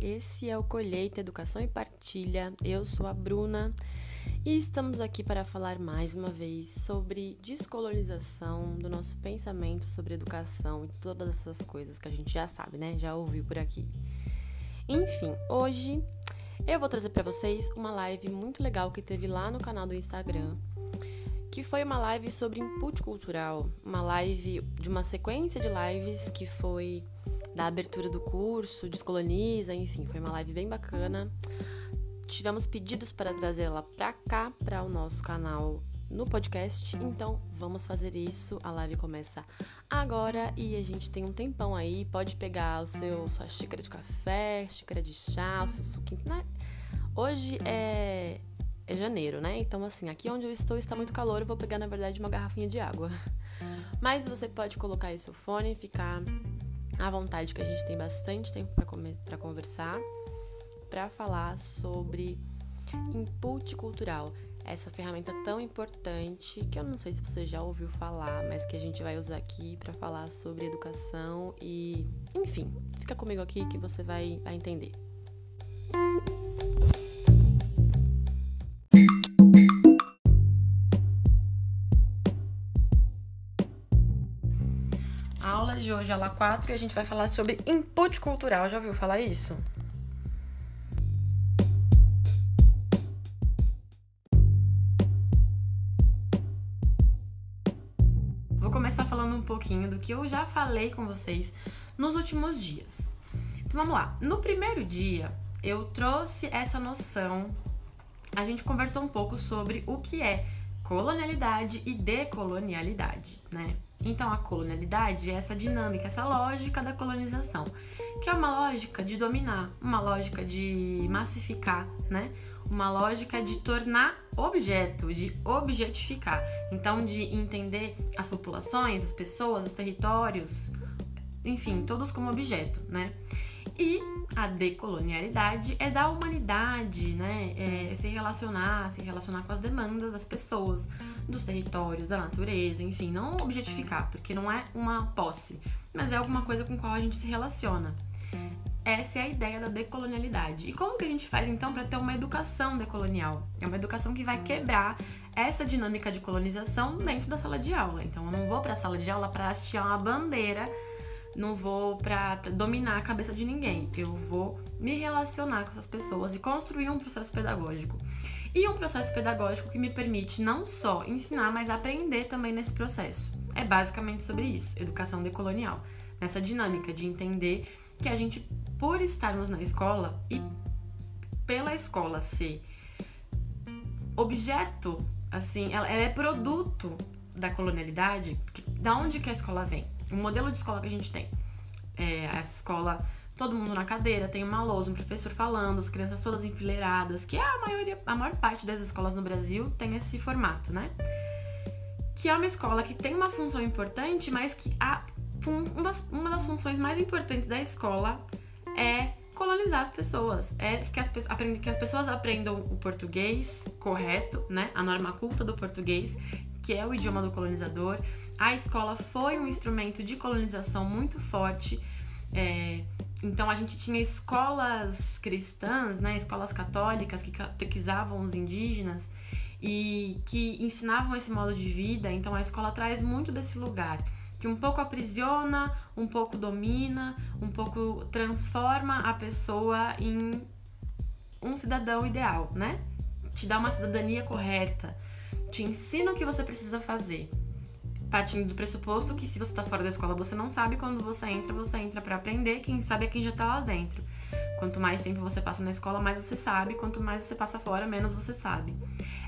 esse é o Colheita Educação e Partilha. Eu sou a Bruna e estamos aqui para falar mais uma vez sobre descolonização do nosso pensamento sobre educação e todas essas coisas que a gente já sabe, né? Já ouviu por aqui. Enfim, hoje eu vou trazer para vocês uma live muito legal que teve lá no canal do Instagram, que foi uma live sobre input cultural, uma live de uma sequência de lives que foi da abertura do curso, Descoloniza, enfim, foi uma live bem bacana. Tivemos pedidos para trazê-la para cá, para o nosso canal no podcast, então vamos fazer isso. A live começa agora e a gente tem um tempão aí. Pode pegar o seu sua xícara de café, xícara de chá, o seu suquinho. Né? Hoje é, é janeiro, né? Então, assim, aqui onde eu estou está muito calor. Eu vou pegar, na verdade, uma garrafinha de água. Mas você pode colocar aí seu fone, ficar à vontade, que a gente tem bastante tempo para conversar, para falar sobre input cultural. Essa ferramenta tão importante que eu não sei se você já ouviu falar, mas que a gente vai usar aqui para falar sobre educação e, enfim, fica comigo aqui que você vai, vai entender. De hoje, aula 4, e a gente vai falar sobre input cultural. Já ouviu falar isso? Vou começar falando um pouquinho do que eu já falei com vocês nos últimos dias. Então vamos lá. No primeiro dia, eu trouxe essa noção. A gente conversou um pouco sobre o que é colonialidade e decolonialidade, né? Então, a colonialidade é essa dinâmica, essa lógica da colonização, que é uma lógica de dominar, uma lógica de massificar, né? Uma lógica de tornar objeto, de objetificar. Então, de entender as populações, as pessoas, os territórios, enfim, todos como objeto, né? E a decolonialidade é da humanidade, né? É se relacionar, se relacionar com as demandas das pessoas, dos territórios, da natureza, enfim, não objetificar, porque não é uma posse, mas é alguma coisa com qual a gente se relaciona. Essa é a ideia da decolonialidade. E como que a gente faz então para ter uma educação decolonial? É uma educação que vai quebrar essa dinâmica de colonização dentro da sala de aula. Então eu não vou para a sala de aula para hastear uma bandeira não vou para dominar a cabeça de ninguém. Eu vou me relacionar com essas pessoas e construir um processo pedagógico. E um processo pedagógico que me permite não só ensinar, mas aprender também nesse processo. É basicamente sobre isso, educação decolonial. Nessa dinâmica de entender que a gente, por estarmos na escola e pela escola ser objeto, assim, ela, ela é produto da colonialidade, da onde que a escola vem? O modelo de escola que a gente tem. É, essa escola, todo mundo na cadeira, tem uma lousa, um professor falando, as crianças todas enfileiradas, que a maioria, a maior parte das escolas no Brasil tem esse formato, né? Que é uma escola que tem uma função importante, mas que a, uma, das, uma das funções mais importantes da escola é colonizar as pessoas, é que as, que as pessoas aprendam o português correto, né? A norma culta do português, que é o idioma do colonizador. A escola foi um instrumento de colonização muito forte. É, então a gente tinha escolas cristãs, né, escolas católicas que catequizavam os indígenas e que ensinavam esse modo de vida. Então a escola traz muito desse lugar que um pouco aprisiona, um pouco domina, um pouco transforma a pessoa em um cidadão ideal, né? Te dá uma cidadania correta te ensina o que você precisa fazer. Partindo do pressuposto que se você está fora da escola você não sabe, quando você entra, você entra para aprender, quem sabe é quem já está lá dentro. Quanto mais tempo você passa na escola, mais você sabe, quanto mais você passa fora, menos você sabe.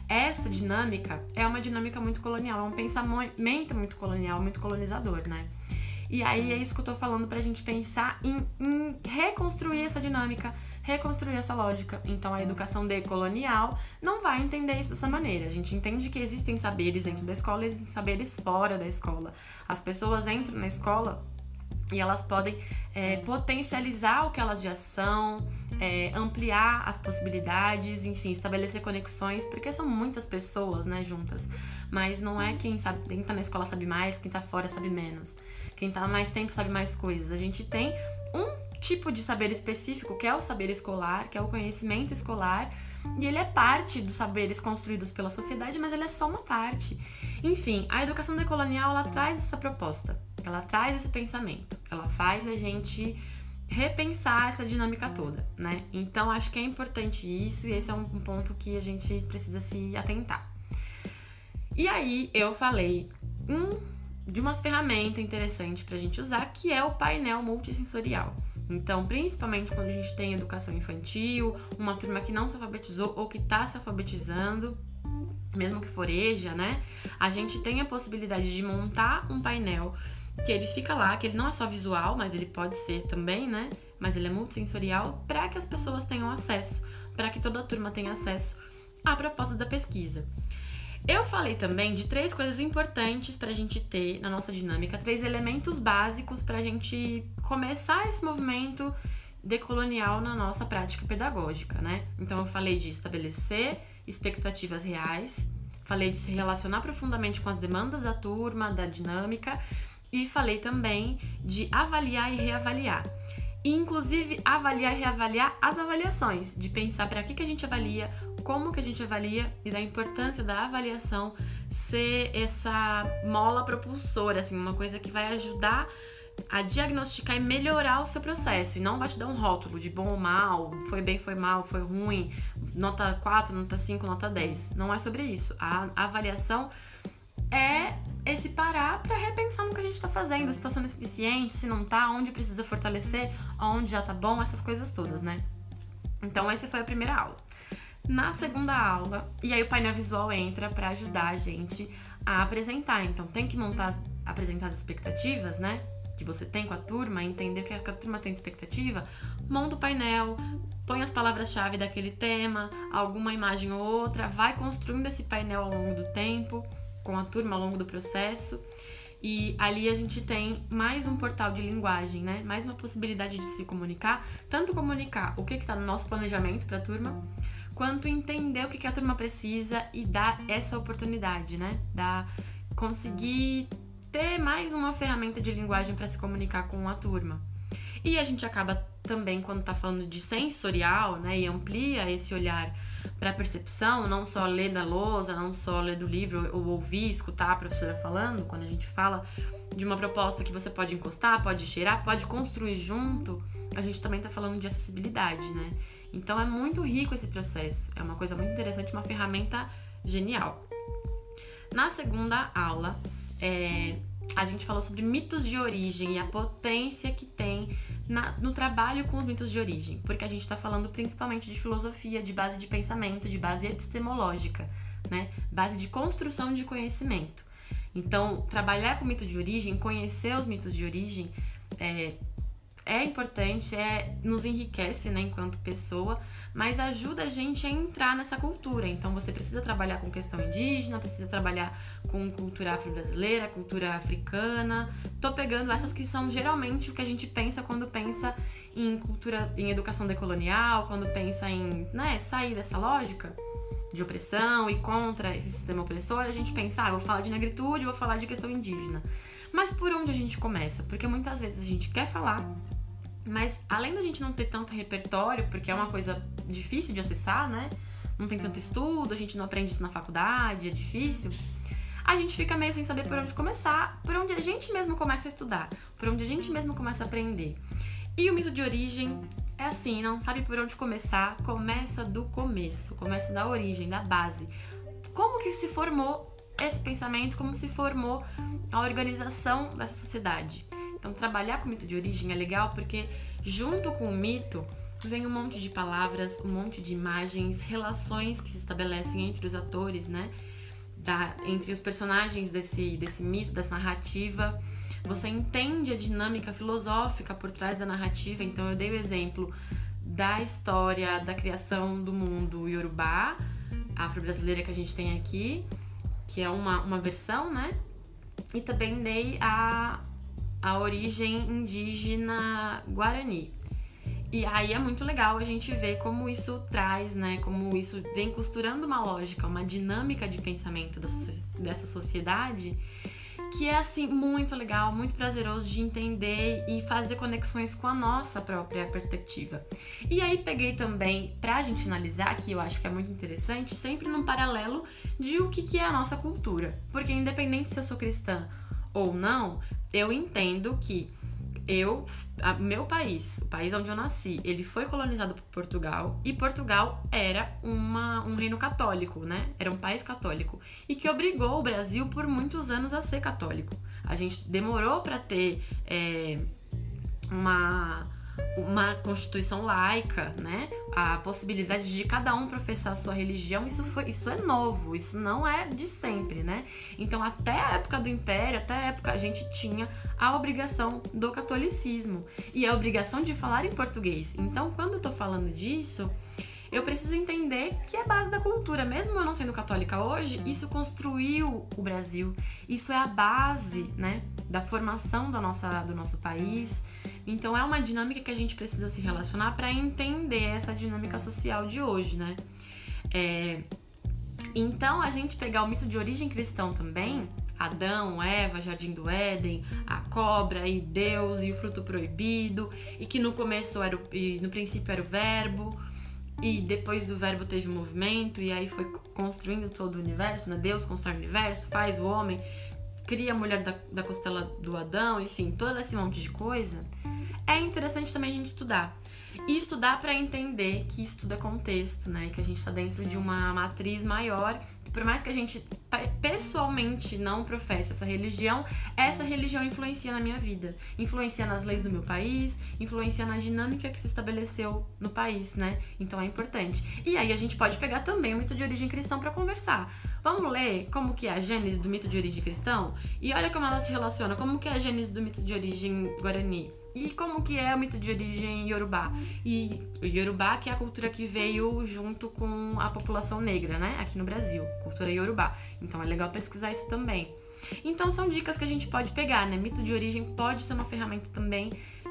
Essa dinâmica é uma dinâmica muito colonial, é um pensamento muito colonial, muito colonizador, né? E aí é isso que eu tô falando pra gente pensar em, em reconstruir essa dinâmica, reconstruir essa lógica. Então a educação decolonial não vai entender isso dessa maneira. A gente entende que existem saberes dentro da escola e existem saberes fora da escola. As pessoas entram na escola e elas podem é, potencializar o que elas já são, é, ampliar as possibilidades, enfim, estabelecer conexões, porque são muitas pessoas, né, juntas. Mas não é quem sabe, quem tá na escola sabe mais, quem tá fora sabe menos. Quem tá mais tempo sabe mais coisas. A gente tem um tipo de saber específico, que é o saber escolar, que é o conhecimento escolar, e ele é parte dos saberes construídos pela sociedade, mas ele é só uma parte. Enfim, a educação decolonial ela traz essa proposta, ela traz esse pensamento, ela faz a gente repensar essa dinâmica toda, né? Então acho que é importante isso e esse é um ponto que a gente precisa se atentar. E aí eu falei um, de uma ferramenta interessante para a gente usar que é o painel multissensorial. Então, principalmente quando a gente tem educação infantil, uma turma que não se alfabetizou ou que está se alfabetizando, mesmo que for EJA, né? A gente tem a possibilidade de montar um painel que ele fica lá, que ele não é só visual, mas ele pode ser também, né? Mas ele é multissensorial para que as pessoas tenham acesso, para que toda a turma tenha acesso à proposta da pesquisa. Eu falei também de três coisas importantes para a gente ter na nossa dinâmica, três elementos básicos para a gente começar esse movimento decolonial na nossa prática pedagógica, né? Então eu falei de estabelecer expectativas reais, falei de se relacionar profundamente com as demandas da turma, da dinâmica, e falei também de avaliar e reavaliar. Inclusive, avaliar e reavaliar as avaliações, de pensar para que, que a gente avalia, como que a gente avalia e da importância da avaliação ser essa mola propulsora, assim, uma coisa que vai ajudar a diagnosticar e melhorar o seu processo. E não vai te dar um rótulo de bom ou mal, foi bem, foi mal, foi ruim, nota 4, nota 5, nota 10. Não é sobre isso. A avaliação é esse parar para repensar no que a gente está fazendo, se está sendo eficiente, se não tá, onde precisa fortalecer, onde já tá bom, essas coisas todas, né? Então, essa foi a primeira aula. Na segunda aula, e aí o painel visual entra para ajudar a gente a apresentar. Então, tem que montar, apresentar as expectativas, né? Que você tem com a turma, entender o que a turma tem de expectativa. Monta o painel, põe as palavras-chave daquele tema, alguma imagem ou outra, vai construindo esse painel ao longo do tempo, com a turma ao longo do processo. E ali a gente tem mais um portal de linguagem, né? Mais uma possibilidade de se comunicar, tanto comunicar o que está no nosso planejamento para a turma, quanto entender o que, a turma precisa e dar essa oportunidade, né? Da conseguir ter mais uma ferramenta de linguagem para se comunicar com a turma. E a gente acaba também, quando está falando de sensorial, né? E amplia esse olhar para percepção, não só ler da lousa, não só ler do livro ou ouvir, escutar a professora falando, quando a gente fala de uma proposta que você pode encostar, pode cheirar, pode construir junto, a gente também está falando de acessibilidade, né? Então é muito rico esse processo, é uma coisa muito interessante, uma ferramenta genial. Na segunda aula, é, a gente falou sobre mitos de origem e a potência que tem na, no trabalho com os mitos de origem, porque a gente está falando principalmente de filosofia, de base de pensamento, de base epistemológica, né? Base de construção de conhecimento. Então, trabalhar com mito de origem, conhecer os mitos de origem, é, é importante, é nos enriquece, né, enquanto pessoa, mas ajuda a gente a entrar nessa cultura. Então você precisa trabalhar com questão indígena, precisa trabalhar com cultura afro-brasileira, cultura africana. Tô pegando essas que são geralmente o que a gente pensa quando pensa em cultura, em educação decolonial, quando pensa em, né, sair dessa lógica de opressão e contra esse sistema opressor, a gente pensa, ah, vou falar de negritude, vou falar de questão indígena. Mas por onde a gente começa? Porque muitas vezes a gente quer falar mas além da gente não ter tanto repertório, porque é uma coisa difícil de acessar, né? Não tem tanto estudo, a gente não aprende isso na faculdade, é difícil. A gente fica meio sem saber por onde começar, por onde a gente mesmo começa a estudar, por onde a gente mesmo começa a aprender. E o mito de origem é assim, não sabe por onde começar, começa do começo, começa da origem, da base. Como que se formou esse pensamento, como se formou a organização dessa sociedade? Então, trabalhar com mito de origem é legal porque, junto com o mito, vem um monte de palavras, um monte de imagens, relações que se estabelecem entre os atores, né? Da, entre os personagens desse, desse mito, dessa narrativa. Você entende a dinâmica filosófica por trás da narrativa. Então, eu dei o exemplo da história da criação do mundo iorubá, afro-brasileira que a gente tem aqui, que é uma, uma versão, né? E também dei a, a origem indígena guarani. E aí é muito legal a gente ver como isso traz, né? Como isso vem costurando uma lógica, uma dinâmica de pensamento dessa sociedade que é assim muito legal, muito prazeroso de entender e fazer conexões com a nossa própria perspectiva. E aí peguei também pra gente analisar, que eu acho que é muito interessante, sempre num paralelo de o que, que é a nossa cultura. Porque independente se eu sou cristã ou não, eu entendo que eu, a, meu país, o país onde eu nasci, ele foi colonizado por Portugal e Portugal era uma, um reino católico, né? Era um país católico e que obrigou o Brasil por muitos anos a ser católico. A gente demorou para ter é, uma uma constituição laica, né? A possibilidade de cada um professar a sua religião, isso, foi, isso é novo, isso não é de sempre, né? Então, até a época do Império, até a época, a gente tinha a obrigação do catolicismo e a obrigação de falar em português. Então, quando eu tô falando disso, eu preciso entender que é base da cultura. Mesmo eu não sendo católica hoje, isso construiu o Brasil. Isso é a base, né, da formação da nossa, do nosso país. Então é uma dinâmica que a gente precisa se relacionar para entender essa dinâmica social de hoje, né? É... Então a gente pegar o mito de origem cristão também, Adão, Eva, Jardim do Éden, a cobra e Deus e o fruto proibido, e que no começo era o, no princípio era o verbo, e depois do verbo teve movimento, e aí foi construindo todo o universo, né? Deus constrói o universo, faz o homem, cria a mulher da, da costela do Adão, enfim, todo esse monte de coisa. É interessante também a gente estudar. E estudar para entender que isso tudo é contexto, né? Que a gente está dentro de uma matriz maior por mais que a gente pessoalmente não professe essa religião, essa religião influencia na minha vida, influencia nas leis do meu país, influencia na dinâmica que se estabeleceu no país, né? Então é importante. E aí a gente pode pegar também o mito de origem cristão para conversar. Vamos ler como que é a gênese do mito de origem cristão? E olha como ela se relaciona, como que é a gênese do mito de origem guarani? E como que é o mito de origem Yorubá? E o Yorubá que é a cultura que veio junto com a população negra, né? Aqui no Brasil, cultura Yorubá. Então é legal pesquisar isso também. Então são dicas que a gente pode pegar, né? Mito de origem pode ser uma ferramenta também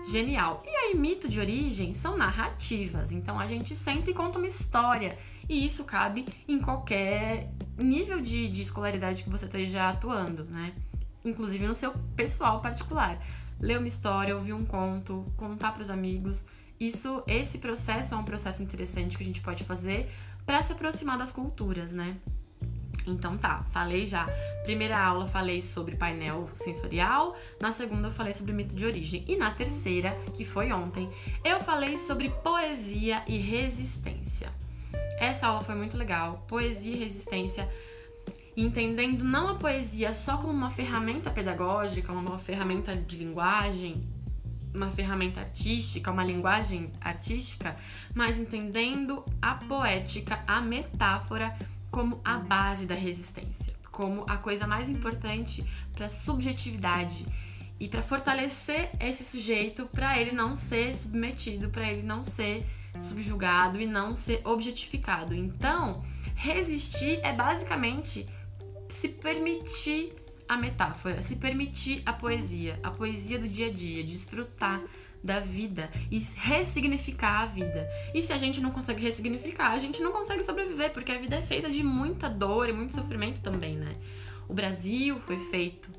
genial. E aí, mito de origem são narrativas. Então a gente senta e conta uma história. E isso cabe em qualquer nível de, de escolaridade que você esteja atuando, né? Inclusive no seu pessoal particular ler uma história, ouvir um conto, contar para os amigos. Isso, esse processo é um processo interessante que a gente pode fazer para se aproximar das culturas, né? Então tá, falei já. Primeira aula falei sobre painel sensorial, na segunda eu falei sobre mito de origem e na terceira, que foi ontem, eu falei sobre poesia e resistência. Essa aula foi muito legal. Poesia e resistência entendendo não a poesia só como uma ferramenta pedagógica, uma ferramenta de linguagem, uma ferramenta artística, uma linguagem artística, mas entendendo a poética, a metáfora como a base da resistência, como a coisa mais importante para a subjetividade e para fortalecer esse sujeito para ele não ser submetido, para ele não ser subjugado e não ser objetificado. Então, resistir é basicamente se permitir a metáfora, se permitir a poesia, a poesia do dia a dia, desfrutar da vida e ressignificar a vida. E se a gente não consegue ressignificar, a gente não consegue sobreviver, porque a vida é feita de muita dor e muito sofrimento também, né? O Brasil foi feito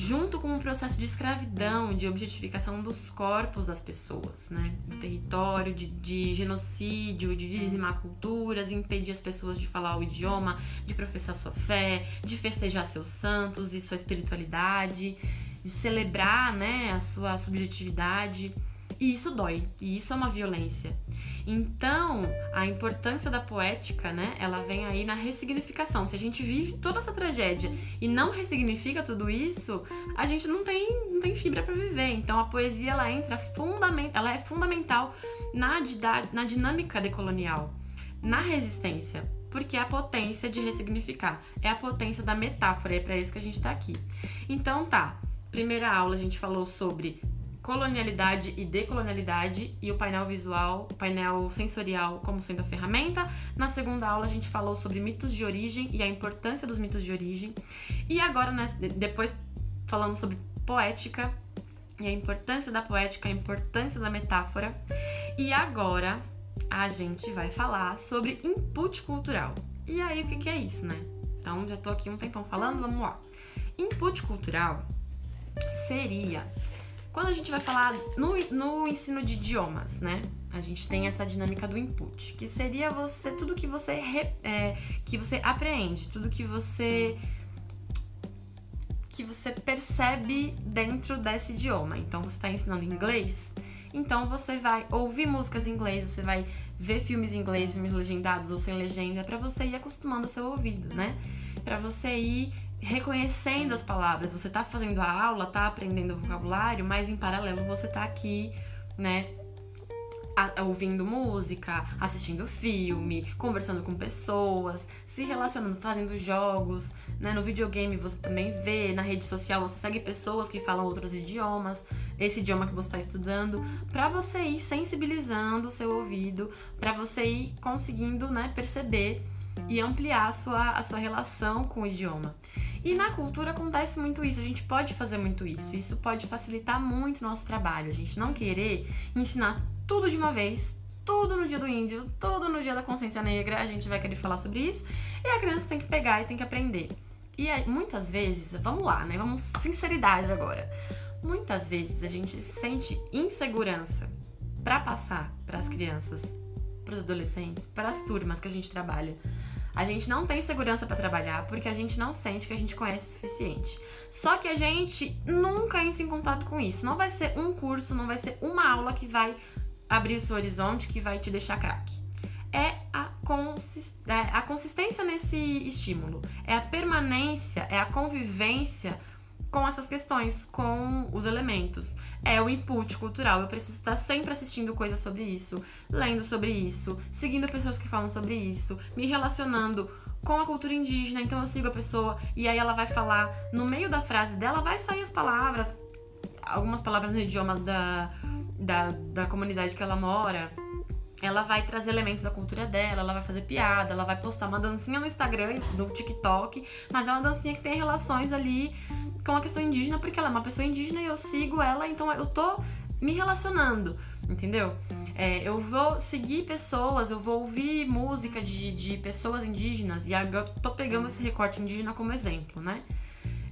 junto com um processo de escravidão, de objetificação dos corpos das pessoas, né? Um território de, de, genocídio, de dizimar culturas, impedir as pessoas de falar o idioma, de professar sua fé, de festejar seus santos e sua espiritualidade, de celebrar, né, a sua subjetividade. E isso dói, e isso é uma violência. Então, a importância da poética, né, ela vem aí na ressignificação. Se a gente vive toda essa tragédia e não ressignifica tudo isso, a gente não tem, não tem fibra para viver. Então, a poesia ela entra fundament, ela é fundamental na, na dinâmica decolonial, na resistência, porque é a potência de ressignificar, é a potência da metáfora, é para isso que a gente está aqui. Então, tá. Primeira aula a gente falou sobre colonialidade e decolonialidade e o painel visual, o painel sensorial como sendo a ferramenta. Na segunda aula a gente falou sobre mitos de origem e a importância dos mitos de origem. E agora, né, depois falamos sobre poética e a importância da poética, a importância da metáfora. E agora a gente vai falar sobre input cultural. E aí, o que, que é isso, né? Então, já tô aqui um tempão falando, vamos lá. Input cultural seria quando a gente vai falar no, no ensino de idiomas, né? A gente tem essa dinâmica do input, que seria você tudo que você é, que você aprende, tudo que você que você percebe dentro desse idioma. Então você está ensinando inglês, então você vai ouvir músicas em inglês, você vai ver filmes em inglês, filmes legendados ou sem legenda, para você ir acostumando o seu ouvido, né? Para você ir reconhecendo as palavras. Você tá fazendo a aula, tá aprendendo vocabulário, mas em paralelo você tá aqui, né, ouvindo música, assistindo filme, conversando com pessoas, se relacionando, fazendo jogos, né? No videogame você também vê, na rede social você segue pessoas que falam outros idiomas, esse idioma que você está estudando, para você ir sensibilizando o seu ouvido, para você ir conseguindo, né, perceber e ampliar a sua, a sua relação com o idioma. E na cultura acontece muito isso, a gente pode fazer muito isso. Isso pode facilitar muito o nosso trabalho. A gente não querer ensinar tudo de uma vez, tudo no dia do índio, tudo no dia da consciência negra, a gente vai querer falar sobre isso, e a criança tem que pegar e tem que aprender. E muitas vezes, vamos lá, né? Vamos sinceridade agora. Muitas vezes a gente sente insegurança para passar para as crianças, para os adolescentes, para as turmas que a gente trabalha. A gente não tem segurança para trabalhar porque a gente não sente que a gente conhece o suficiente. Só que a gente nunca entra em contato com isso. Não vai ser um curso, não vai ser uma aula que vai abrir o seu horizonte que vai te deixar craque. É a, consist... é a consistência nesse estímulo, é a permanência, é a convivência com essas questões, com os elementos. É o input cultural. Eu preciso estar sempre assistindo coisas sobre isso, lendo sobre isso, seguindo pessoas que falam sobre isso, me relacionando com a cultura indígena. Então eu sigo a pessoa e aí ela vai falar, no meio da frase dela vai sair as palavras, algumas palavras no idioma da, da, da comunidade que ela mora, ela vai trazer elementos da cultura dela, ela vai fazer piada, ela vai postar uma dancinha no Instagram, no TikTok, mas é uma dancinha que tem relações ali com a questão indígena, porque ela é uma pessoa indígena e eu sigo ela, então eu tô me relacionando, entendeu? É, eu vou seguir pessoas, eu vou ouvir música de, de pessoas indígenas, e agora eu tô pegando esse recorte indígena como exemplo, né?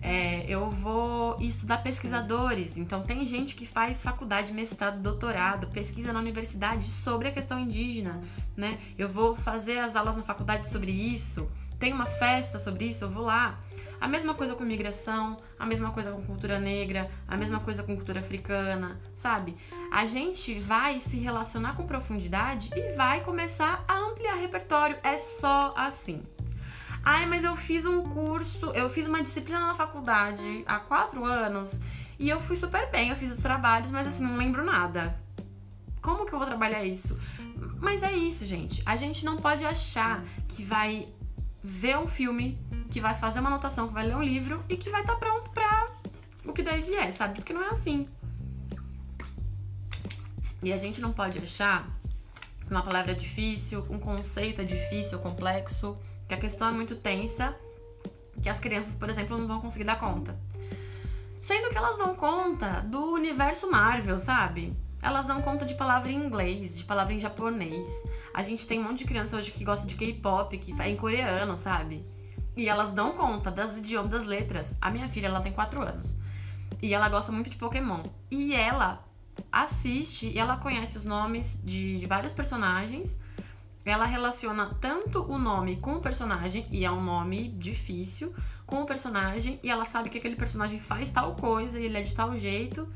É, eu vou estudar pesquisadores. Então, tem gente que faz faculdade, mestrado, doutorado, pesquisa na universidade sobre a questão indígena, né? Eu vou fazer as aulas na faculdade sobre isso. Tem uma festa sobre isso, eu vou lá. A mesma coisa com migração, a mesma coisa com cultura negra, a mesma coisa com cultura africana, sabe? A gente vai se relacionar com profundidade e vai começar a ampliar repertório. É só assim. Ai, mas eu fiz um curso, eu fiz uma disciplina na faculdade há quatro anos e eu fui super bem, eu fiz os trabalhos, mas assim, não lembro nada. Como que eu vou trabalhar isso? Mas é isso, gente. A gente não pode achar que vai ver um filme, que vai fazer uma anotação, que vai ler um livro e que vai estar tá pronto pra o que daí vier, sabe? Porque não é assim. E a gente não pode achar que uma palavra é difícil, um conceito é difícil complexo que a questão é muito tensa, que as crianças, por exemplo, não vão conseguir dar conta. Sendo que elas dão conta do universo Marvel, sabe? Elas dão conta de palavra em inglês, de palavra em japonês. A gente tem um monte de criança hoje que gosta de K-pop, que é em coreano, sabe? E elas dão conta das idiomas, das letras. A minha filha, ela tem 4 anos. E ela gosta muito de Pokémon. E ela assiste e ela conhece os nomes de, de vários personagens ela relaciona tanto o nome com o personagem, e é um nome difícil, com o personagem, e ela sabe que aquele personagem faz tal coisa e ele é de tal jeito.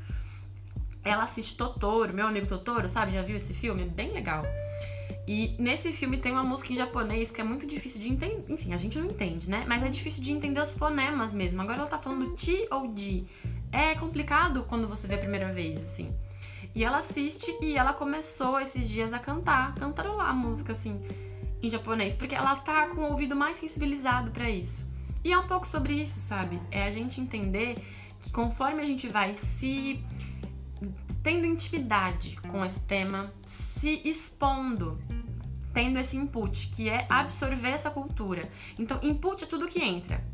Ela assiste Totoro, meu amigo Totoro, sabe? Já viu esse filme? É bem legal. E nesse filme tem uma música em japonês que é muito difícil de entender. Enfim, a gente não entende, né? Mas é difícil de entender os fonemas mesmo. Agora ela tá falando ti ou di. É complicado quando você vê a primeira vez, assim. E ela assiste e ela começou esses dias a cantar, cantarolar a música assim em japonês, porque ela tá com o ouvido mais sensibilizado para isso. E é um pouco sobre isso, sabe? É a gente entender que conforme a gente vai se tendo intimidade com esse tema, se expondo, tendo esse input, que é absorver essa cultura. Então, input é tudo que entra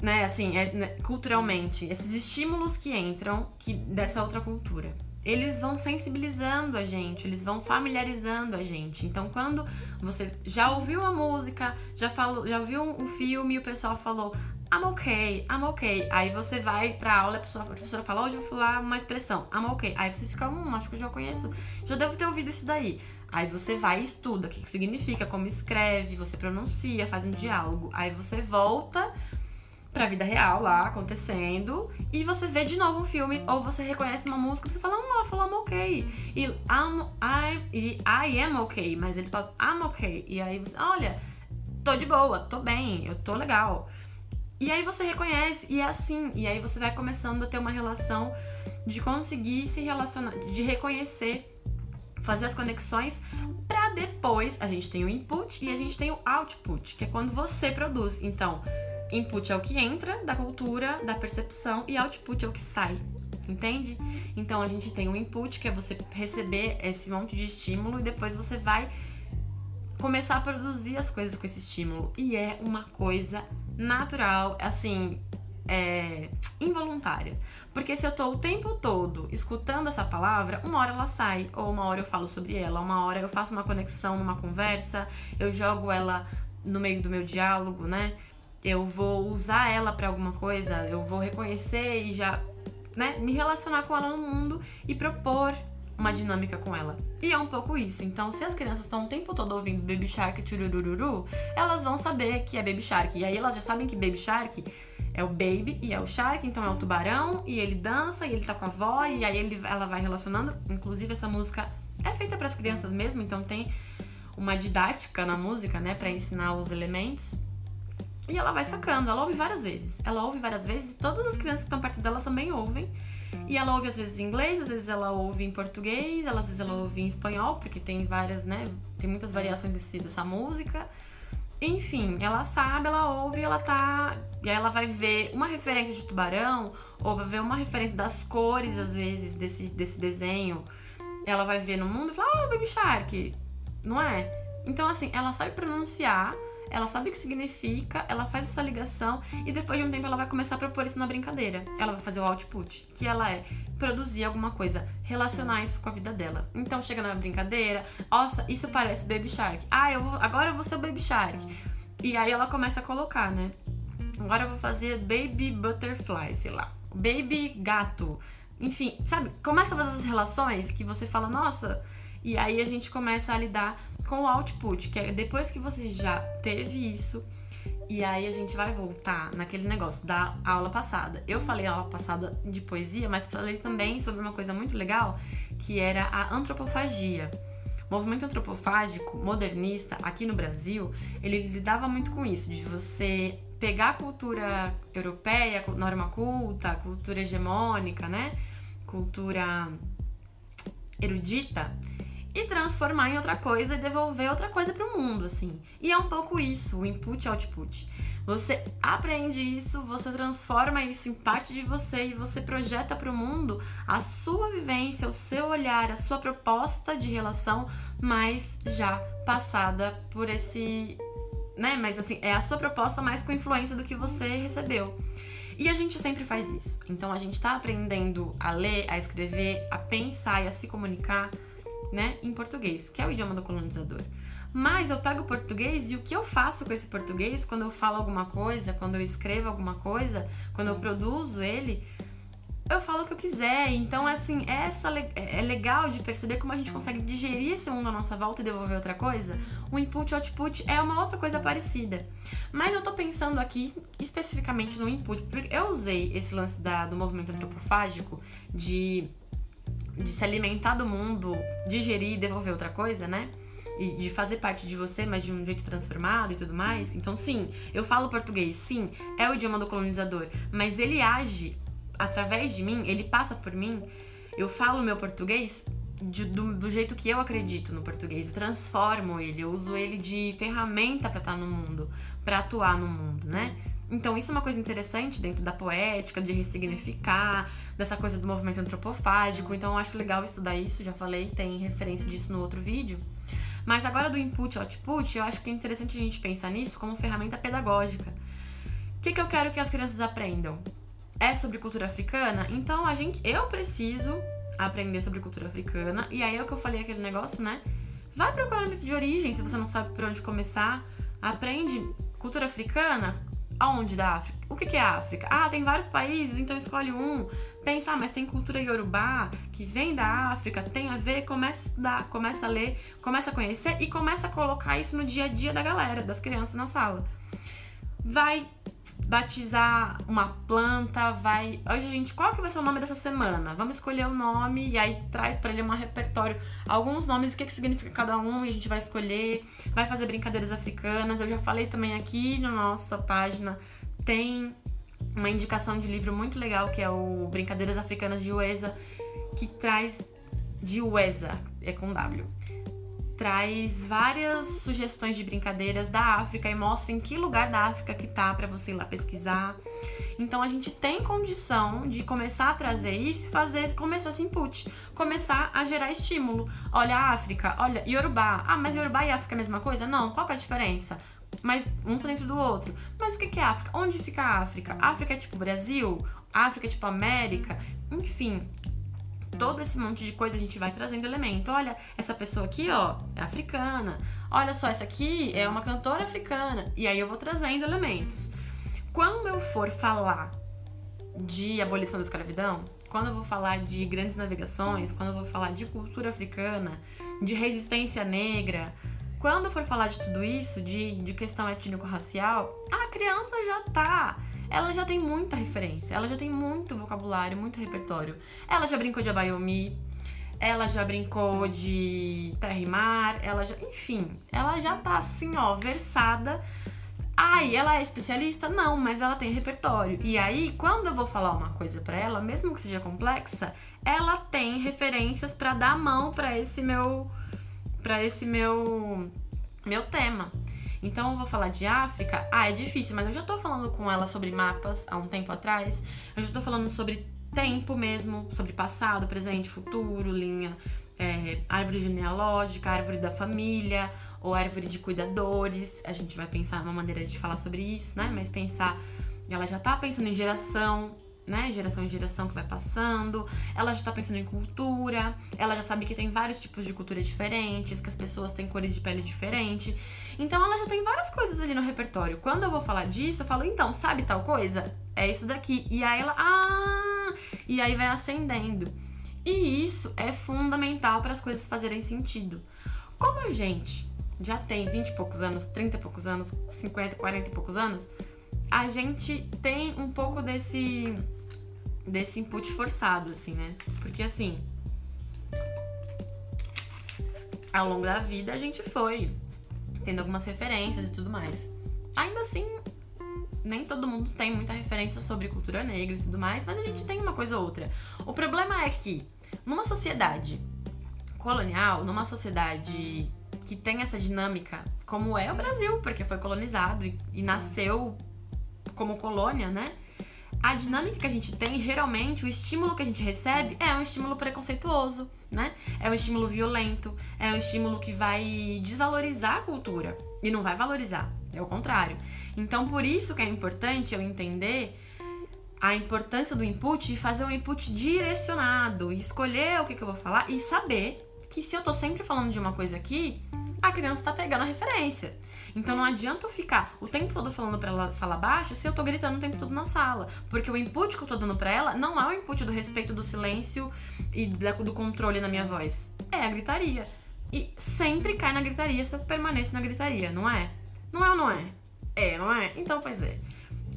né, assim, é, né, culturalmente, esses estímulos que entram que dessa outra cultura. Eles vão sensibilizando a gente, eles vão familiarizando a gente. Então, quando você já ouviu a música, já falou, já viu um filme e o pessoal falou: I'm okay, I'm okay. Aí você vai pra aula a professora, a professora fala, hoje eu vou falar uma expressão, I'm okay. Aí você fica, hum, acho que eu já conheço, já devo ter ouvido isso daí. Aí você vai e estuda o que, que significa, como escreve, você pronuncia, faz um diálogo. Aí você volta pra vida real lá, acontecendo, e você vê de novo um filme, ou você reconhece uma música, você fala, ela falou I'm okay. E I'm, I, e I am okay, mas ele fala I'm okay. E aí você, olha, tô de boa, tô bem, eu tô legal. E aí você reconhece, e é assim, e aí você vai começando a ter uma relação de conseguir se relacionar, de reconhecer, fazer as conexões, para depois a gente tem o input e a gente tem o output, que é quando você produz. Então, input é o que entra da cultura, da percepção, e output é o que sai. Entende? Então a gente tem o input, que é você receber esse monte de estímulo, e depois você vai começar a produzir as coisas com esse estímulo. E é uma coisa natural, assim, é, involuntária. Porque se eu tô o tempo todo escutando essa palavra, uma hora ela sai, ou uma hora eu falo sobre ela, uma hora eu faço uma conexão numa conversa, eu jogo ela no meio do meu diálogo, né? Eu vou usar ela para alguma coisa, eu vou reconhecer e já, né, me relacionar com ela no mundo e propor uma dinâmica com ela. E é um pouco isso. Então, se as crianças estão o tempo todo ouvindo Baby Shark tchurururu, elas vão saber que é Baby Shark. E aí elas já sabem que Baby Shark é o Baby e é o Shark, então é o tubarão, e ele dança, e ele tá com a avó, e aí ele, ela vai relacionando. Inclusive, essa música é feita para as crianças mesmo, então tem uma didática na música, né, para ensinar os elementos. E ela vai sacando, ela ouve várias vezes. Ela ouve várias vezes, todas as crianças que estão perto dela também ouvem. E ela ouve às vezes em inglês, às vezes ela ouve em português, às vezes ela ouve em espanhol, porque tem várias, né? Tem muitas variações desse, dessa música. Enfim, ela sabe, ela ouve, ela tá. E aí ela vai ver uma referência de tubarão, ou vai ver uma referência das cores, às vezes, desse, desse desenho. Ela vai ver no mundo e fala, ah, Baby Shark, não é? Então, assim, ela sabe pronunciar ela sabe o que significa, ela faz essa ligação e depois de um tempo ela vai começar a propor isso na brincadeira. Ela vai fazer o output, que ela é produzir alguma coisa, relacionar isso com a vida dela. Então chega na brincadeira, nossa, isso parece Baby Shark. Ah, eu vou, agora eu vou ser o Baby Shark. E aí ela começa a colocar, né? Agora eu vou fazer Baby Butterfly, sei lá. Baby Gato. Enfim, sabe? Começa a fazer as relações que você fala, nossa. E aí a gente começa a lidar com o output, que é depois que você já teve isso, e aí a gente vai voltar naquele negócio da aula passada. Eu falei aula passada de poesia, mas falei também sobre uma coisa muito legal, que era a antropofagia. O movimento antropofágico modernista aqui no Brasil, ele lidava muito com isso, de você pegar a cultura europeia, norma culta, cultura hegemônica, né? Cultura erudita e transformar em outra coisa e devolver outra coisa para o mundo, assim. E é um pouco isso, o input e output. Você aprende isso, você transforma isso em parte de você e você projeta para o mundo a sua vivência, o seu olhar, a sua proposta de relação, mas já passada por esse, né? Mas assim, é a sua proposta mais com influência do que você recebeu. E a gente sempre faz isso. Então a gente tá aprendendo a ler, a escrever, a pensar e a se comunicar né, em português, que é o idioma do colonizador. Mas eu pego o português e o que eu faço com esse português quando eu falo alguma coisa, quando eu escrevo alguma coisa, quando eu produzo ele, eu falo o que eu quiser. Então, assim, essa é legal de perceber como a gente consegue digerir esse mundo à nossa volta e devolver outra coisa. O input e output é uma outra coisa parecida. Mas eu tô pensando aqui especificamente no input, porque eu usei esse lance da, do movimento antropofágico de de se alimentar do mundo, digerir e devolver outra coisa, né? E de fazer parte de você, mas de um jeito transformado e tudo mais. Então, sim, eu falo português, sim, é o idioma do colonizador, mas ele age através de mim, ele passa por mim. Eu falo meu português de, do, do, jeito que eu acredito no português. Eu transformo ele, eu uso ele de ferramenta para estar no mundo, para atuar no mundo, né? Então, isso é uma coisa interessante dentro da poética, de ressignificar, dessa coisa do movimento antropofágico. Então, eu acho legal estudar isso, já falei, tem referência disso no outro vídeo. Mas agora do input e output, eu acho que é interessante a gente pensar nisso como ferramenta pedagógica. O que, que eu quero que as crianças aprendam? É sobre cultura africana? Então, a gente, eu preciso aprender sobre cultura africana. E aí é o que eu falei aquele negócio, né? Vai procurar o de origem, se você não sabe por onde começar. Aprende cultura africana, Aonde da África? O que, que é África? Ah, tem vários países, então escolhe um. Pensa, ah, mas tem cultura iorubá que vem da África, tem a ver, começa a estudar, começa a ler, começa a conhecer e começa a colocar isso no dia a dia da galera, das crianças na sala. Vai batizar uma planta, vai. Hoje, gente, qual que vai ser o nome dessa semana? Vamos escolher o nome e aí traz para ele um repertório, alguns nomes, o que, que significa cada um, e a gente vai escolher. Vai fazer brincadeiras africanas. Eu já falei também aqui na nossa página, tem uma indicação de livro muito legal que é o Brincadeiras Africanas de Uesa, que traz. De Uesa, é com W traz várias sugestões de brincadeiras da África e mostra em que lugar da África que tá para você ir lá pesquisar. Então a gente tem condição de começar a trazer isso fazer começar esse input, começar a gerar estímulo. Olha a África, olha Yorubá. Ah, mas Yorubá e África é a mesma coisa? Não, qual é a diferença? Mas um tá dentro do outro. Mas o que é África? Onde fica a África? África é tipo Brasil? África é tipo América? Enfim, todo esse monte de coisa a gente vai trazendo elemento. Olha, essa pessoa aqui, ó, é africana. Olha só, essa aqui é uma cantora africana. E aí eu vou trazendo elementos. Quando eu for falar de abolição da escravidão, quando eu vou falar de grandes navegações, quando eu vou falar de cultura africana, de resistência negra, quando eu for falar de tudo isso, de, de questão étnico-racial, a criança já tá ela já tem muita referência, ela já tem muito vocabulário, muito repertório. Ela já brincou de Abayomi, ela já brincou de terra e mar, ela já, enfim, ela já tá assim, ó, versada. Ai, ela é especialista? Não, mas ela tem repertório. E aí, quando eu vou falar uma coisa para ela, mesmo que seja complexa, ela tem referências para dar mão para esse meu para esse meu meu tema. Então eu vou falar de África. Ah, é difícil, mas eu já tô falando com ela sobre mapas há um tempo atrás. Eu já tô falando sobre tempo mesmo, sobre passado, presente, futuro, linha, é, árvore genealógica, árvore da família ou árvore de cuidadores. A gente vai pensar uma maneira de falar sobre isso, né? Mas pensar, ela já tá pensando em geração, né, geração em geração que vai passando. Ela já tá pensando em cultura, ela já sabe que tem vários tipos de cultura diferentes, que as pessoas têm cores de pele diferentes. Então ela já tem várias coisas ali no repertório. Quando eu vou falar disso, eu falo, então, sabe tal coisa? É isso daqui. E aí ela, ah! E aí vai acendendo. E isso é fundamental para as coisas fazerem sentido. Como a gente já tem 20 e poucos anos, 30 e poucos anos, 50, 40 e poucos anos, a gente tem um pouco desse desse input forçado, assim, né? Porque assim, ao longo da vida a gente foi tendo algumas referências e tudo mais. Ainda assim, nem todo mundo tem muita referência sobre cultura negra e tudo mais, mas a gente tem uma coisa ou outra. O problema é que, numa sociedade colonial, numa sociedade que tem essa dinâmica, como é o Brasil, porque foi colonizado e, e nasceu como colônia, né? A dinâmica que a gente tem, geralmente, o estímulo que a gente recebe é um estímulo preconceituoso, né? É um estímulo violento, é um estímulo que vai desvalorizar a cultura e não vai valorizar, é o contrário. Então, por isso que é importante eu entender a importância do input e fazer um input direcionado, escolher o que, que eu vou falar e saber que se eu tô sempre falando de uma coisa aqui, a criança tá pegando a referência. Então não adianta eu ficar o tempo todo falando para ela falar baixo se eu tô gritando o tempo todo na sala. Porque o input que eu tô dando para ela não é o input do respeito do silêncio e do controle na minha voz. É a gritaria. E sempre cai na gritaria se eu permaneço na gritaria, não é? Não é ou não é? É, não é? Então, pois é.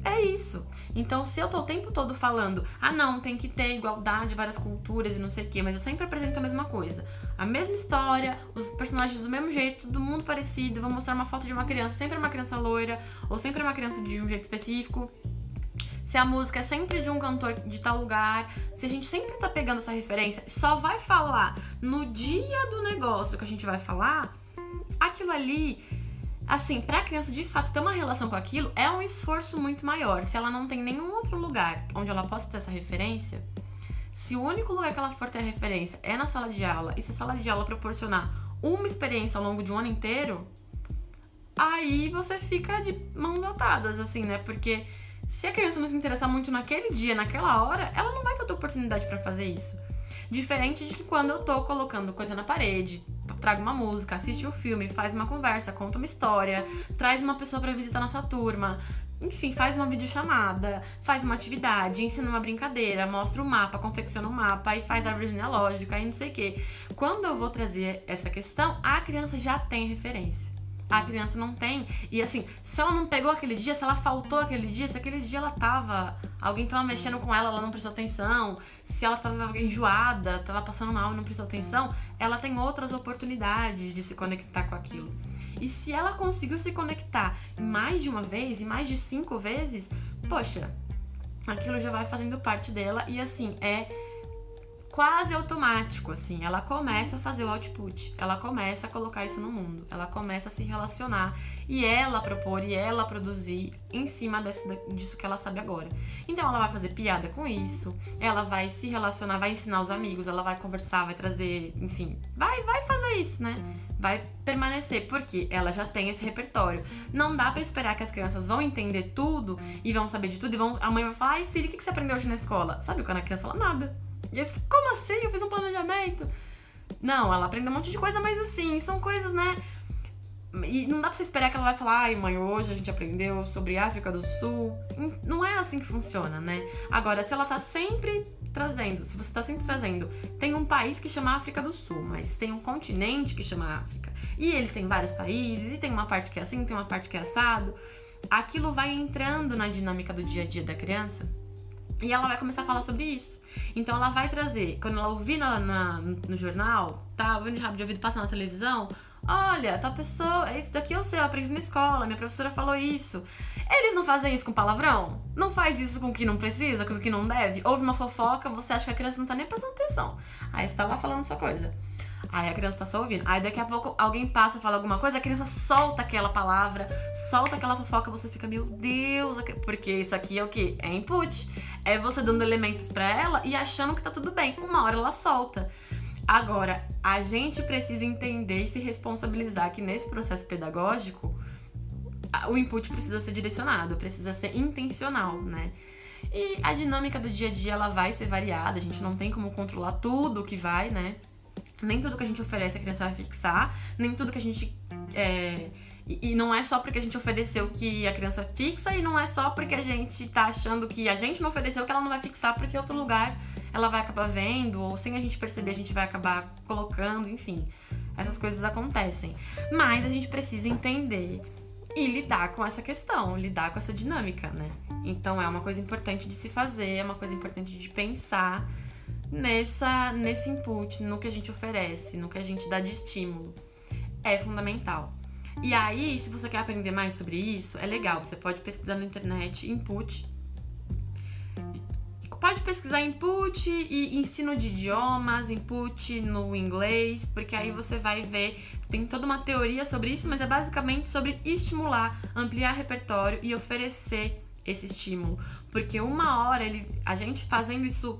É isso. Então, se eu tô o tempo todo falando, ah, não, tem que ter igualdade, várias culturas e não sei o quê, mas eu sempre apresento a mesma coisa. A mesma história, os personagens do mesmo jeito, todo mundo parecido, vou mostrar uma foto de uma criança, sempre uma criança loira, ou sempre uma criança de um jeito específico. Se a música é sempre de um cantor de tal lugar, se a gente sempre tá pegando essa referência, só vai falar no dia do negócio que a gente vai falar, aquilo ali assim, para a criança de fato ter uma relação com aquilo é um esforço muito maior. Se ela não tem nenhum outro lugar onde ela possa ter essa referência, se o único lugar que ela for ter a referência é na sala de aula, e se a sala de aula proporcionar uma experiência ao longo de um ano inteiro, aí você fica de mãos atadas, assim, né? Porque se a criança não se interessar muito naquele dia, naquela hora, ela não vai ter oportunidade para fazer isso. Diferente de que quando eu tô colocando coisa na parede, traga uma música, assiste um filme, faz uma conversa, conta uma história, traz uma pessoa para visitar nossa turma, enfim, faz uma videochamada, faz uma atividade, ensina uma brincadeira, mostra o mapa, confecciona um mapa e faz árvore genealógica e não sei o quê. Quando eu vou trazer essa questão, a criança já tem referência. A criança não tem. E assim, se ela não pegou aquele dia, se ela faltou aquele dia, se aquele dia ela tava. Alguém tava mexendo com ela, ela não prestou atenção. Se ela tava enjoada, tava passando mal e não prestou atenção, ela tem outras oportunidades de se conectar com aquilo. E se ela conseguiu se conectar mais de uma vez, e mais de cinco vezes, poxa, aquilo já vai fazendo parte dela. E assim, é quase automático, assim. Ela começa a fazer o output, ela começa a colocar isso no mundo, ela começa a se relacionar e ela propor e ela produzir em cima desse, disso que ela sabe agora. Então ela vai fazer piada com isso, ela vai se relacionar, vai ensinar os amigos, ela vai conversar, vai trazer, enfim, vai, vai fazer isso, né? Vai permanecer, porque ela já tem esse repertório. Não dá para esperar que as crianças vão entender tudo e vão saber de tudo e vão. A mãe vai falar, ai filho, o que você aprendeu hoje na escola? Sabe quando a criança fala nada? E aí você como assim? Eu fiz um planejamento. Não, ela aprende um monte de coisa, mas assim, são coisas, né? E não dá pra você esperar que ela vai falar, ai mãe, hoje a gente aprendeu sobre África do Sul. Não é assim que funciona, né? Agora, se ela tá sempre trazendo, se você tá sempre trazendo, tem um país que chama África do Sul, mas tem um continente que chama África. E ele tem vários países, e tem uma parte que é assim, tem uma parte que é assado. Aquilo vai entrando na dinâmica do dia a dia da criança e ela vai começar a falar sobre isso. Então ela vai trazer, quando ela ouvir na, na no jornal, tá ouvindo de rabo de ouvido passar na televisão, olha, tal pessoa, isso daqui eu sei, eu aprendi na escola, minha professora falou isso. Eles não fazem isso com palavrão? Não faz isso com o que não precisa, com o que não deve? Ouve uma fofoca, você acha que a criança não tá nem prestando atenção. Aí você tá lá falando sua coisa. Aí a criança tá só ouvindo. Aí daqui a pouco alguém passa fala alguma coisa, a criança solta aquela palavra, solta aquela fofoca, você fica, meu Deus, porque isso aqui é o que? É input. É você dando elementos para ela e achando que tá tudo bem. Uma hora ela solta. Agora, a gente precisa entender e se responsabilizar que nesse processo pedagógico, o input precisa ser direcionado, precisa ser intencional, né? E a dinâmica do dia a dia ela vai ser variada, a gente não tem como controlar tudo que vai, né? Nem tudo que a gente oferece a criança vai fixar, nem tudo que a gente. É, e, não é só porque a gente ofereceu que a criança fixa, e não é só porque a gente tá achando que a gente não ofereceu que ela não vai fixar, porque outro lugar ela vai acabar vendo, ou sem a gente perceber a gente vai acabar colocando, enfim. Essas coisas acontecem. Mas a gente precisa entender e lidar com essa questão, lidar com essa dinâmica, né? Então é uma coisa importante de se fazer, é uma coisa importante de pensar nessa, nesse input, no que a gente oferece, no que a gente dá de estímulo. É fundamental. E aí, se você quer aprender mais sobre isso, é legal. Você pode pesquisar na internet input. Pode pesquisar input e ensino de idiomas, input no inglês, porque aí você vai ver. Tem toda uma teoria sobre isso, mas é basicamente sobre estimular, ampliar repertório e oferecer esse estímulo. Porque uma hora ele, a gente fazendo isso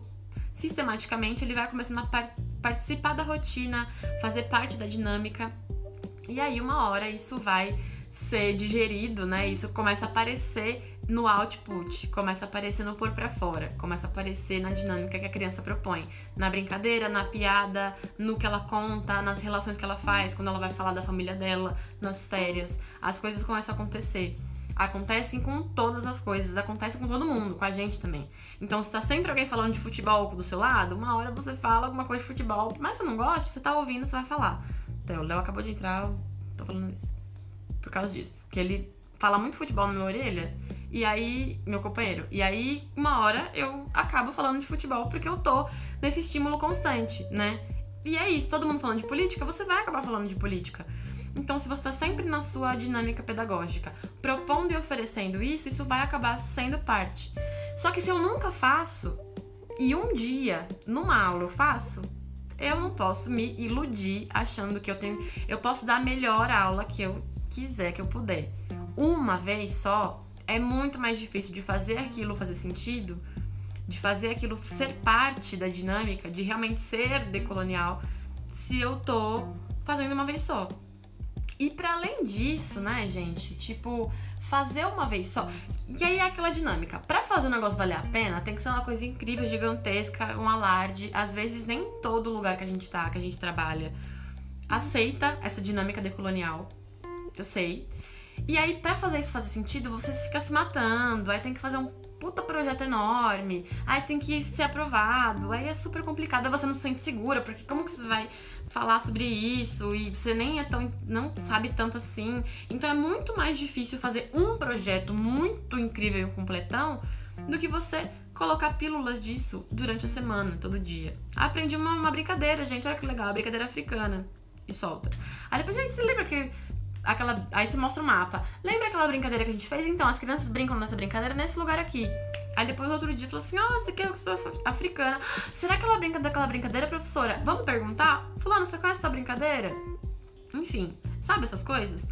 sistematicamente ele vai começando a par participar da rotina, fazer parte da dinâmica. E aí, uma hora, isso vai ser digerido, né? Isso começa a aparecer no output, começa a aparecer no pôr para fora, começa a aparecer na dinâmica que a criança propõe, na brincadeira, na piada, no que ela conta, nas relações que ela faz, quando ela vai falar da família dela, nas férias, as coisas começam a acontecer acontecem com todas as coisas, acontece com todo mundo, com a gente também. Então, se tá sempre alguém falando de futebol do seu lado, uma hora você fala alguma coisa de futebol, mas você não gosta, você tá ouvindo, você vai falar. Então, o Léo acabou de entrar, eu tô falando isso. Por causa disso. Porque ele fala muito futebol na minha orelha, e aí, meu companheiro, e aí, uma hora eu acabo falando de futebol porque eu tô nesse estímulo constante, né? E é isso, todo mundo falando de política, você vai acabar falando de política. Então, se você está sempre na sua dinâmica pedagógica, propondo e oferecendo isso, isso vai acabar sendo parte. Só que se eu nunca faço, e um dia, numa aula, eu faço, eu não posso me iludir achando que eu tenho. Eu posso dar a melhor aula que eu quiser, que eu puder. Uma vez só é muito mais difícil de fazer aquilo fazer sentido, de fazer aquilo ser parte da dinâmica, de realmente ser decolonial, se eu tô fazendo uma vez só. E para além disso, né, gente, tipo, fazer uma vez só. E aí é aquela dinâmica. Para fazer o negócio valer a pena, tem que ser uma coisa incrível, gigantesca, um alarde. Às vezes nem todo lugar que a gente tá, que a gente trabalha, aceita essa dinâmica decolonial. Eu sei. E aí, para fazer isso fazer sentido, você fica se matando, aí tem que fazer um puta projeto enorme, aí tem que ser aprovado, aí é super complicado, aí você não se sente segura, porque como que você vai falar sobre isso e você nem é tão não sabe tanto assim. Então é muito mais difícil fazer um projeto muito incrível e completão do que você colocar pílulas disso durante a semana, todo dia. Aprendi uma, uma brincadeira, gente, olha que legal, a brincadeira africana. E solta. Aí depois, gente, você lembra que aquela. Aí você mostra o mapa. Lembra aquela brincadeira que a gente fez? Então, as crianças brincam nessa brincadeira nesse lugar aqui. Aí depois outro dia falou assim: Ó, oh, que eu sou africana. Será que ela brinca daquela brincadeira, professora? Vamos perguntar? Fulano, você conhece essa brincadeira? Enfim, sabe essas coisas?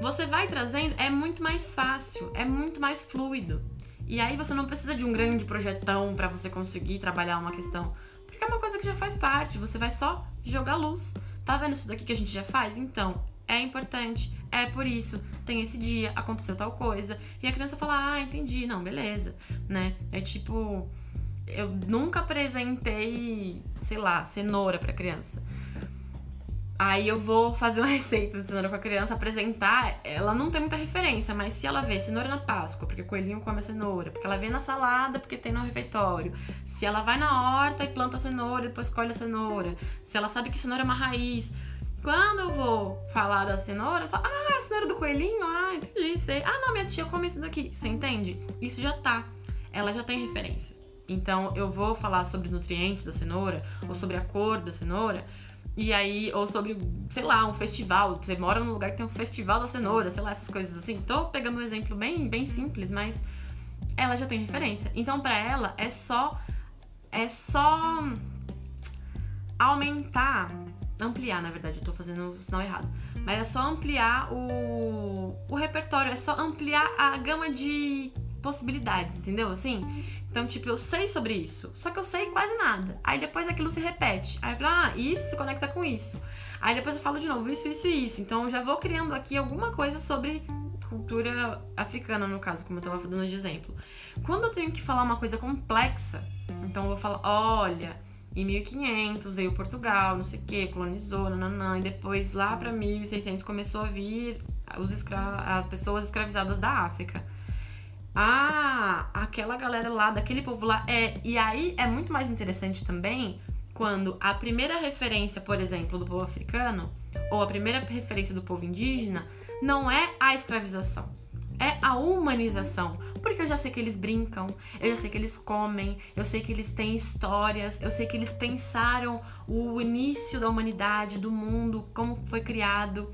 Você vai trazendo, é muito mais fácil, é muito mais fluido. E aí você não precisa de um grande projetão para você conseguir trabalhar uma questão. Porque é uma coisa que já faz parte, você vai só jogar luz. Tá vendo isso daqui que a gente já faz? Então, é importante, é por isso, tem esse dia, aconteceu tal coisa. E a criança fala, ah, entendi, não, beleza, né? É tipo, eu nunca apresentei, sei lá, cenoura pra criança. Aí eu vou fazer uma receita de cenoura com a criança, apresentar. Ela não tem muita referência, mas se ela vê cenoura na Páscoa, porque o coelhinho come a cenoura, porque ela vê na salada, porque tem no refeitório. Se ela vai na horta e planta a cenoura, depois colhe a cenoura. Se ela sabe que cenoura é uma raiz. Quando eu vou falar da cenoura, eu falo, ah, a cenoura do coelhinho, ah, entendi, sei. Ah, não, minha tia come isso daqui. Você entende? Isso já tá. Ela já tem referência. Então eu vou falar sobre os nutrientes da cenoura, ou sobre a cor da cenoura e aí, ou sobre, sei lá, um festival. Você mora num lugar que tem um festival da cenoura, sei lá, essas coisas assim. Tô pegando um exemplo bem, bem simples, mas ela já tem referência. Então, para ela, é só. É só. Aumentar. Ampliar, na verdade, eu tô fazendo o sinal errado. Mas é só ampliar o, o repertório, é só ampliar a gama de possibilidades, entendeu? Assim, então, tipo, eu sei sobre isso, só que eu sei quase nada. Aí depois aquilo se repete. Aí eu falo, ah, isso se conecta com isso. Aí depois eu falo de novo, isso, isso e isso. Então eu já vou criando aqui alguma coisa sobre cultura africana, no caso, como eu tava dando de exemplo. Quando eu tenho que falar uma coisa complexa, então eu vou falar, olha, em 1500 veio Portugal, não sei o que, colonizou, nananã, e depois lá para 1600 começou a vir os escra as pessoas escravizadas da África ah, aquela galera lá, daquele povo lá. É, e aí é muito mais interessante também quando a primeira referência, por exemplo, do povo africano, ou a primeira referência do povo indígena, não é a escravização, é a humanização. Porque eu já sei que eles brincam, eu já sei que eles comem, eu sei que eles têm histórias, eu sei que eles pensaram o início da humanidade, do mundo, como foi criado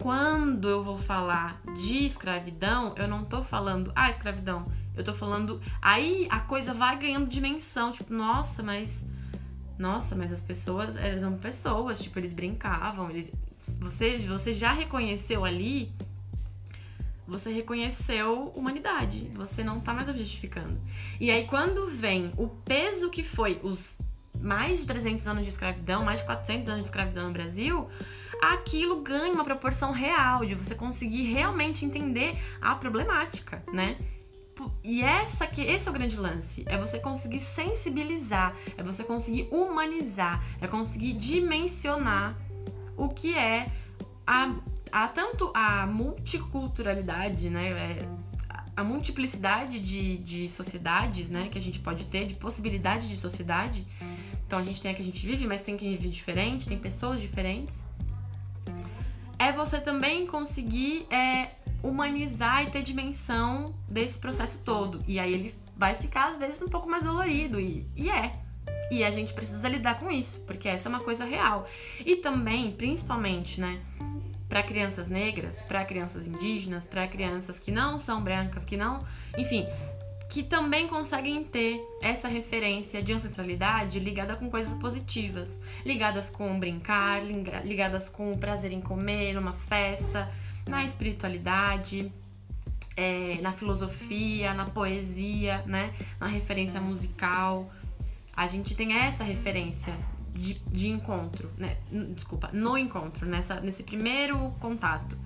quando eu vou falar de escravidão, eu não tô falando, ah, escravidão. Eu tô falando. Aí a coisa vai ganhando dimensão. Tipo, nossa, mas. Nossa, mas as pessoas, elas são pessoas, tipo, eles brincavam, eles. Você, você já reconheceu ali. Você reconheceu humanidade. Você não tá mais objetificando. E aí, quando vem o peso que foi os mais de 300 anos de escravidão, mais de 400 anos de escravidão no Brasil, aquilo ganha uma proporção real, de você conseguir realmente entender a problemática, né? E essa que esse é o grande lance, é você conseguir sensibilizar, é você conseguir humanizar, é conseguir dimensionar o que é a, a tanto a multiculturalidade, né? É, a multiplicidade de, de sociedades, né, que a gente pode ter, de possibilidade de sociedade. Então a gente tem a que a gente vive, mas tem quem vive diferente, tem pessoas diferentes é você também conseguir é, humanizar e ter dimensão desse processo todo. E aí ele vai ficar, às vezes, um pouco mais dolorido. E, e é. E a gente precisa lidar com isso, porque essa é uma coisa real. E também, principalmente, né? Para crianças negras, para crianças indígenas, para crianças que não são brancas, que não. Enfim, que também conseguem ter essa referência de ancestralidade ligada com coisas positivas, ligadas com brincar, ligadas com o prazer em comer, numa festa, na espiritualidade, é, na filosofia, na poesia, né? Na referência musical. A gente tem essa referência de, de encontro, né? Desculpa, no encontro, nessa, nesse primeiro contato.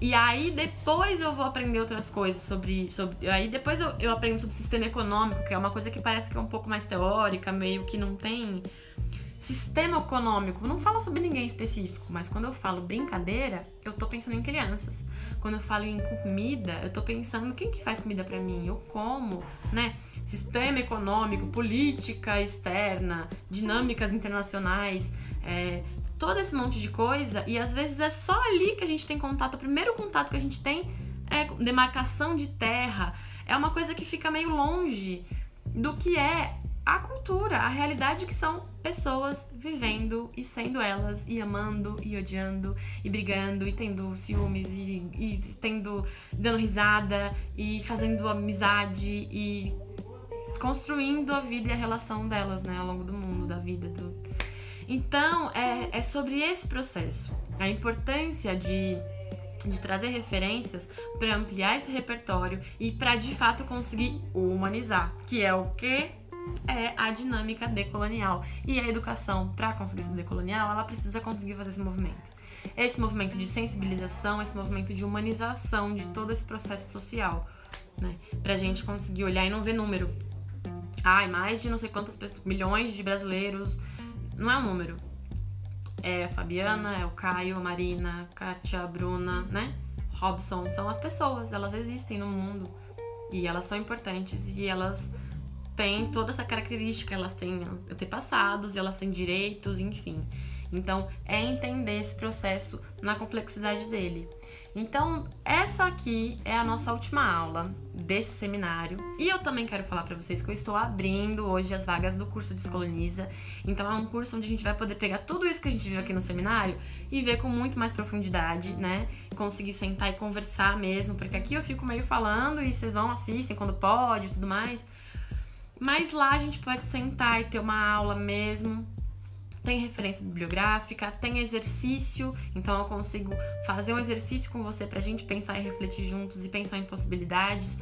E aí depois eu vou aprender outras coisas sobre. sobre aí depois eu, eu aprendo sobre sistema econômico, que é uma coisa que parece que é um pouco mais teórica, meio que não tem. Sistema econômico, não falo sobre ninguém específico, mas quando eu falo brincadeira, eu tô pensando em crianças. Quando eu falo em comida, eu tô pensando quem que faz comida para mim, eu como, né? Sistema econômico, política externa, dinâmicas internacionais, é, todo esse monte de coisa, e às vezes é só ali que a gente tem contato, o primeiro contato que a gente tem é demarcação de terra, é uma coisa que fica meio longe do que é a cultura, a realidade que são pessoas vivendo e sendo elas, e amando, e odiando, e brigando, e tendo ciúmes, e, e tendo, dando risada, e fazendo amizade, e construindo a vida e a relação delas, né, ao longo do mundo, da vida. Do... Então, é, é sobre esse processo, a importância de de trazer referências para ampliar esse repertório e para de fato conseguir humanizar, que é o que é a dinâmica decolonial. E a educação, para conseguir ser decolonial, ela precisa conseguir fazer esse movimento. Esse movimento de sensibilização, esse movimento de humanização de todo esse processo social, né? Pra gente conseguir olhar e não ver número. Ai, mais de não sei quantas pessoas, milhões de brasileiros. Não é um número. É a Fabiana, é o Caio, a Marina, a Kátia, a Bruna, né? Robson, são as pessoas, elas existem no mundo. E elas são importantes e elas têm toda essa característica, elas têm antepassados, elas têm direitos, enfim. Então, é entender esse processo na complexidade dele. Então, essa aqui é a nossa última aula desse seminário. E eu também quero falar para vocês que eu estou abrindo hoje as vagas do curso Descoloniza. Então, é um curso onde a gente vai poder pegar tudo isso que a gente viu aqui no seminário e ver com muito mais profundidade, né? Conseguir sentar e conversar mesmo, porque aqui eu fico meio falando e vocês vão assistem quando pode e tudo mais. Mas lá a gente pode sentar e ter uma aula mesmo. Tem referência bibliográfica, tem exercício, então eu consigo fazer um exercício com você pra gente pensar e refletir juntos e pensar em possibilidades.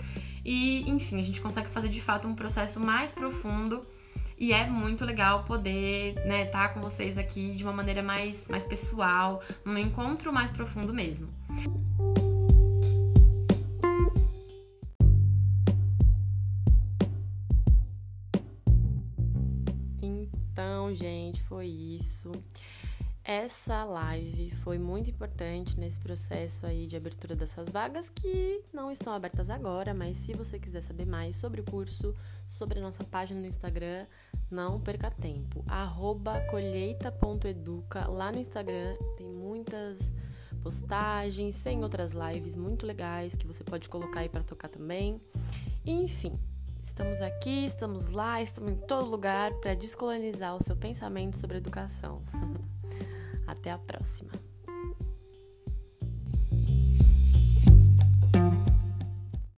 E, enfim, a gente consegue fazer de fato um processo mais profundo e é muito legal poder estar né, tá com vocês aqui de uma maneira mais, mais pessoal, num encontro mais profundo mesmo. Gente, foi isso. Essa live foi muito importante nesse processo aí de abertura dessas vagas que não estão abertas agora, mas se você quiser saber mais sobre o curso, sobre a nossa página no Instagram, não perca tempo. colheita.educa lá no Instagram tem muitas postagens, tem outras lives muito legais que você pode colocar aí para tocar também. Enfim, Estamos aqui, estamos lá, estamos em todo lugar para descolonizar o seu pensamento sobre educação. Até a próxima.